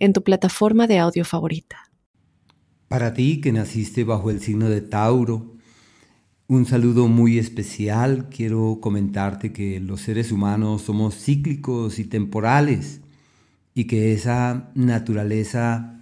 en tu plataforma de audio favorita. Para ti que naciste bajo el signo de Tauro, un saludo muy especial. Quiero comentarte que los seres humanos somos cíclicos y temporales y que esa naturaleza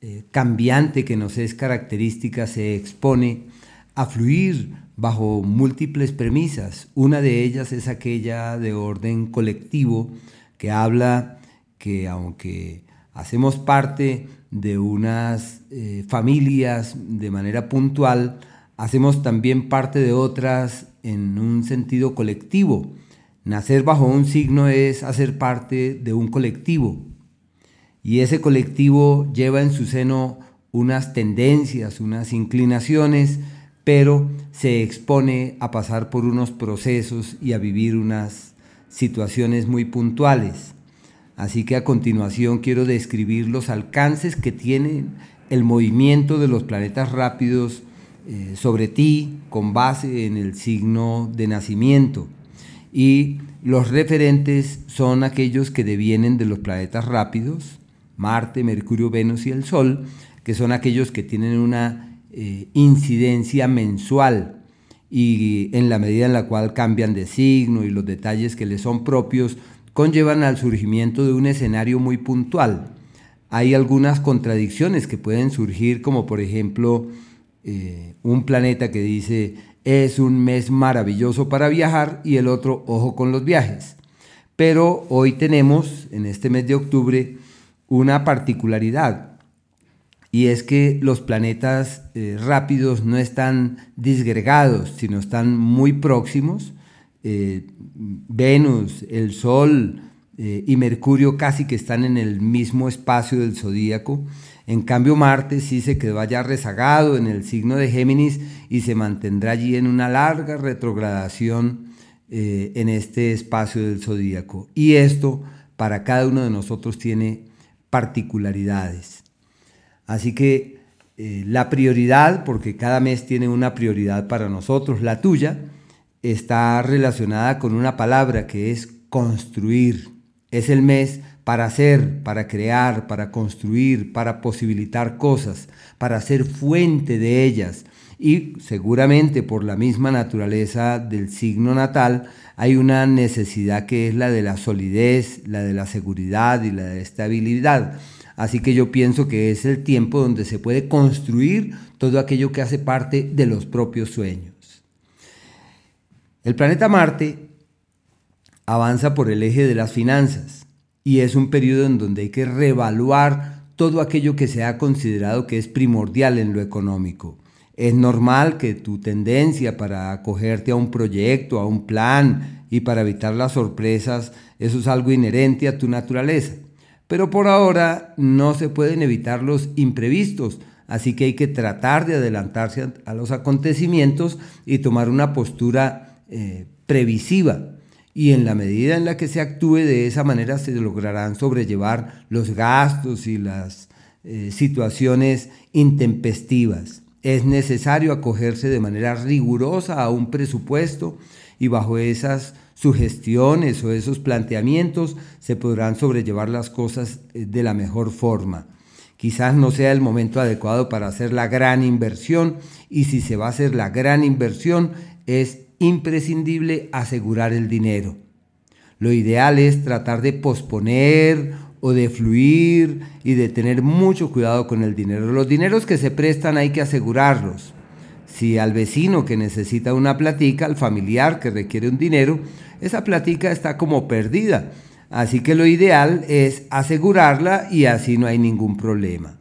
eh, cambiante que nos es característica se expone a fluir bajo múltiples premisas. Una de ellas es aquella de orden colectivo que habla que aunque hacemos parte de unas eh, familias de manera puntual, hacemos también parte de otras en un sentido colectivo. Nacer bajo un signo es hacer parte de un colectivo. Y ese colectivo lleva en su seno unas tendencias, unas inclinaciones, pero se expone a pasar por unos procesos y a vivir unas situaciones muy puntuales. Así que a continuación quiero describir los alcances que tiene el movimiento de los planetas rápidos eh, sobre ti con base en el signo de nacimiento. Y los referentes son aquellos que devienen de los planetas rápidos, Marte, Mercurio, Venus y el Sol, que son aquellos que tienen una eh, incidencia mensual y en la medida en la cual cambian de signo y los detalles que les son propios conllevan al surgimiento de un escenario muy puntual. Hay algunas contradicciones que pueden surgir, como por ejemplo eh, un planeta que dice es un mes maravilloso para viajar y el otro ojo con los viajes. Pero hoy tenemos, en este mes de octubre, una particularidad y es que los planetas eh, rápidos no están disgregados, sino están muy próximos eh, Venus, el Sol eh, y Mercurio casi que están en el mismo espacio del zodíaco. En cambio, Marte sí se quedó allá rezagado en el signo de Géminis y se mantendrá allí en una larga retrogradación eh, en este espacio del zodíaco. Y esto para cada uno de nosotros tiene particularidades. Así que la prioridad, porque cada mes tiene una prioridad para nosotros, la tuya, está relacionada con una palabra que es construir. Es el mes para hacer, para crear, para construir, para posibilitar cosas, para ser fuente de ellas. Y seguramente por la misma naturaleza del signo natal hay una necesidad que es la de la solidez, la de la seguridad y la de estabilidad. Así que yo pienso que es el tiempo donde se puede construir todo aquello que hace parte de los propios sueños. El planeta Marte avanza por el eje de las finanzas y es un periodo en donde hay que reevaluar todo aquello que se ha considerado que es primordial en lo económico. Es normal que tu tendencia para acogerte a un proyecto, a un plan y para evitar las sorpresas, eso es algo inherente a tu naturaleza. Pero por ahora no se pueden evitar los imprevistos, así que hay que tratar de adelantarse a los acontecimientos y tomar una postura eh, previsiva y en la medida en la que se actúe de esa manera se lograrán sobrellevar los gastos y las eh, situaciones intempestivas. Es necesario acogerse de manera rigurosa a un presupuesto y bajo esas sugestiones o esos planteamientos se podrán sobrellevar las cosas eh, de la mejor forma. Quizás no sea el momento adecuado para hacer la gran inversión y si se va a hacer la gran inversión es imprescindible asegurar el dinero. Lo ideal es tratar de posponer o de fluir y de tener mucho cuidado con el dinero. Los dineros que se prestan hay que asegurarlos. Si al vecino que necesita una platica, al familiar que requiere un dinero, esa platica está como perdida. Así que lo ideal es asegurarla y así no hay ningún problema.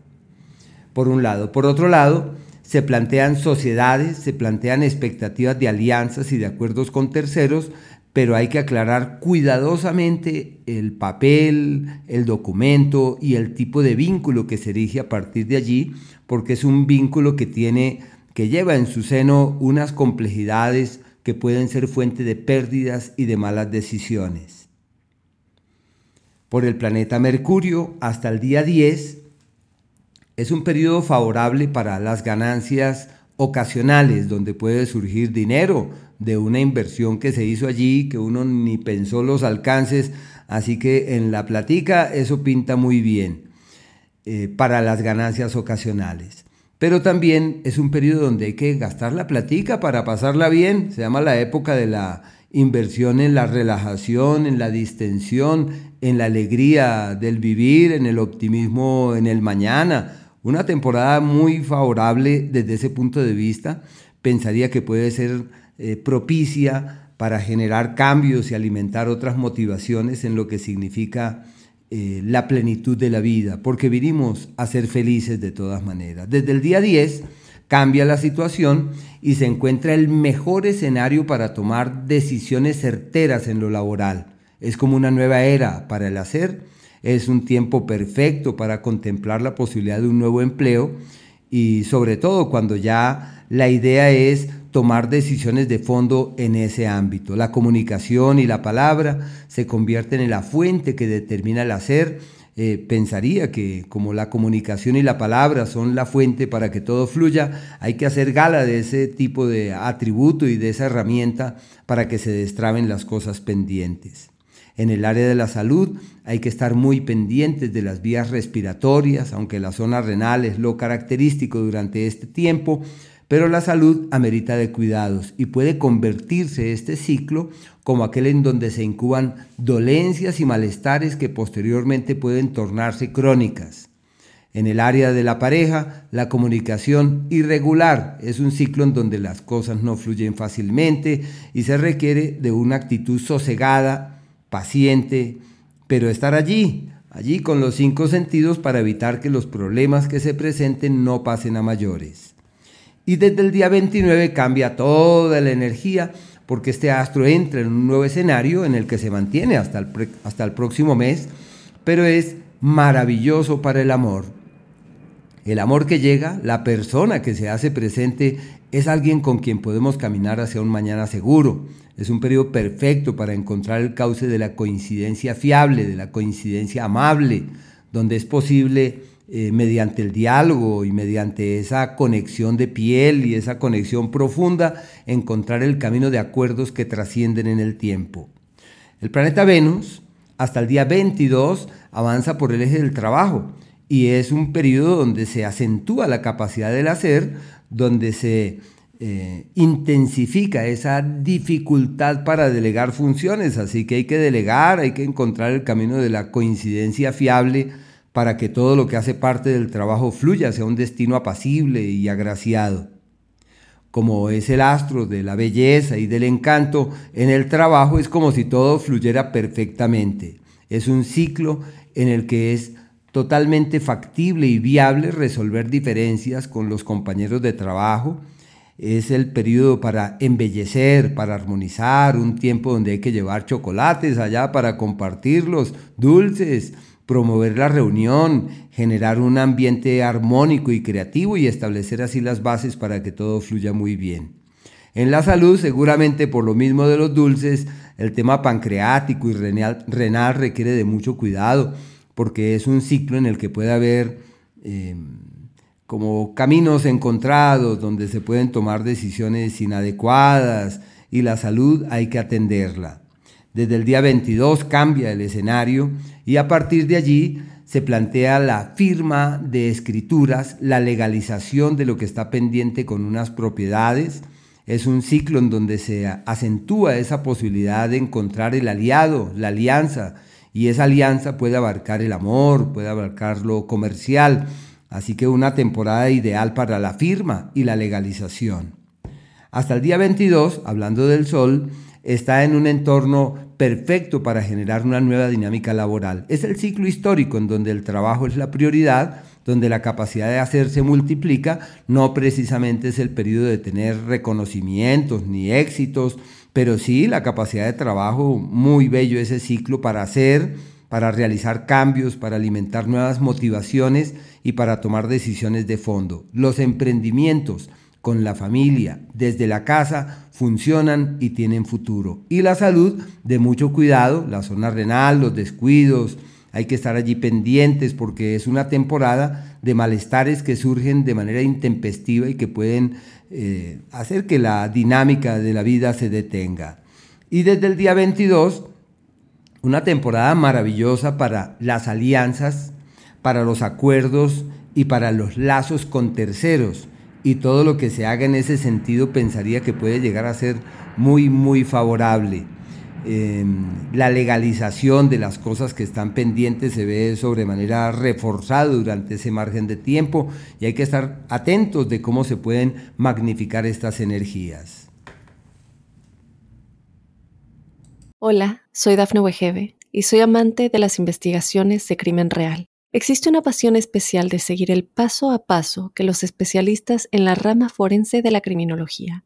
Por un lado. Por otro lado, se plantean sociedades, se plantean expectativas de alianzas y de acuerdos con terceros, pero hay que aclarar cuidadosamente el papel, el documento y el tipo de vínculo que se erige a partir de allí, porque es un vínculo que tiene que lleva en su seno unas complejidades que pueden ser fuente de pérdidas y de malas decisiones. Por el planeta Mercurio hasta el día 10 es un periodo favorable para las ganancias ocasionales, donde puede surgir dinero de una inversión que se hizo allí, que uno ni pensó los alcances, así que en la platica eso pinta muy bien eh, para las ganancias ocasionales. Pero también es un periodo donde hay que gastar la platica para pasarla bien, se llama la época de la inversión en la relajación, en la distensión, en la alegría del vivir, en el optimismo en el mañana, una temporada muy favorable desde ese punto de vista. Pensaría que puede ser eh, propicia para generar cambios y alimentar otras motivaciones en lo que significa eh, la plenitud de la vida, porque vinimos a ser felices de todas maneras. Desde el día 10 cambia la situación y se encuentra el mejor escenario para tomar decisiones certeras en lo laboral. Es como una nueva era para el hacer es un tiempo perfecto para contemplar la posibilidad de un nuevo empleo y sobre todo cuando ya la idea es tomar decisiones de fondo en ese ámbito. La comunicación y la palabra se convierten en la fuente que determina el hacer. Eh, pensaría que como la comunicación y la palabra son la fuente para que todo fluya, hay que hacer gala de ese tipo de atributo y de esa herramienta para que se destraben las cosas pendientes. En el área de la salud hay que estar muy pendientes de las vías respiratorias, aunque la zona renal es lo característico durante este tiempo, pero la salud amerita de cuidados y puede convertirse este ciclo como aquel en donde se incuban dolencias y malestares que posteriormente pueden tornarse crónicas. En el área de la pareja, la comunicación irregular es un ciclo en donde las cosas no fluyen fácilmente y se requiere de una actitud sosegada paciente, pero estar allí, allí con los cinco sentidos para evitar que los problemas que se presenten no pasen a mayores. Y desde el día 29 cambia toda la energía porque este astro entra en un nuevo escenario en el que se mantiene hasta el, hasta el próximo mes, pero es maravilloso para el amor. El amor que llega, la persona que se hace presente, es alguien con quien podemos caminar hacia un mañana seguro, es un periodo perfecto para encontrar el cauce de la coincidencia fiable, de la coincidencia amable, donde es posible eh, mediante el diálogo y mediante esa conexión de piel y esa conexión profunda encontrar el camino de acuerdos que trascienden en el tiempo. El planeta Venus hasta el día 22 avanza por el eje del trabajo y es un periodo donde se acentúa la capacidad del hacer, donde se eh, intensifica esa dificultad para delegar funciones, así que hay que delegar, hay que encontrar el camino de la coincidencia fiable para que todo lo que hace parte del trabajo fluya hacia un destino apacible y agraciado. Como es el astro de la belleza y del encanto, en el trabajo es como si todo fluyera perfectamente. Es un ciclo en el que es totalmente factible y viable resolver diferencias con los compañeros de trabajo, es el periodo para embellecer, para armonizar, un tiempo donde hay que llevar chocolates allá para compartirlos, dulces, promover la reunión, generar un ambiente armónico y creativo y establecer así las bases para que todo fluya muy bien. En la salud, seguramente por lo mismo de los dulces, el tema pancreático y renal, requiere de mucho cuidado, porque es un ciclo en el que puede haber... Eh, como caminos encontrados donde se pueden tomar decisiones inadecuadas y la salud hay que atenderla. Desde el día 22 cambia el escenario y a partir de allí se plantea la firma de escrituras, la legalización de lo que está pendiente con unas propiedades. Es un ciclo en donde se acentúa esa posibilidad de encontrar el aliado, la alianza, y esa alianza puede abarcar el amor, puede abarcar lo comercial, Así que una temporada ideal para la firma y la legalización. Hasta el día 22, hablando del Sol, está en un entorno perfecto para generar una nueva dinámica laboral. Es el ciclo histórico en donde el trabajo es la prioridad, donde la capacidad de hacer se multiplica, no precisamente es el periodo de tener reconocimientos ni éxitos, pero sí la capacidad de trabajo, muy bello ese ciclo para hacer, para realizar cambios, para alimentar nuevas motivaciones y para tomar decisiones de fondo. Los emprendimientos con la familia, desde la casa, funcionan y tienen futuro. Y la salud, de mucho cuidado, la zona renal, los descuidos, hay que estar allí pendientes porque es una temporada de malestares que surgen de manera intempestiva y que pueden eh, hacer que la dinámica de la vida se detenga. Y desde el día 22, una temporada maravillosa para las alianzas, para los acuerdos y para los lazos con terceros. Y todo lo que se haga en ese sentido pensaría que puede llegar a ser muy, muy favorable. Em, la legalización de las cosas que están pendientes se ve sobremanera reforzado durante ese margen de tiempo y hay que estar atentos de cómo se pueden magnificar estas energías. Hola, soy Dafne Wegebe y soy amante de las investigaciones de crimen real. Existe una pasión especial de seguir el paso a paso que los especialistas en la rama forense de la criminología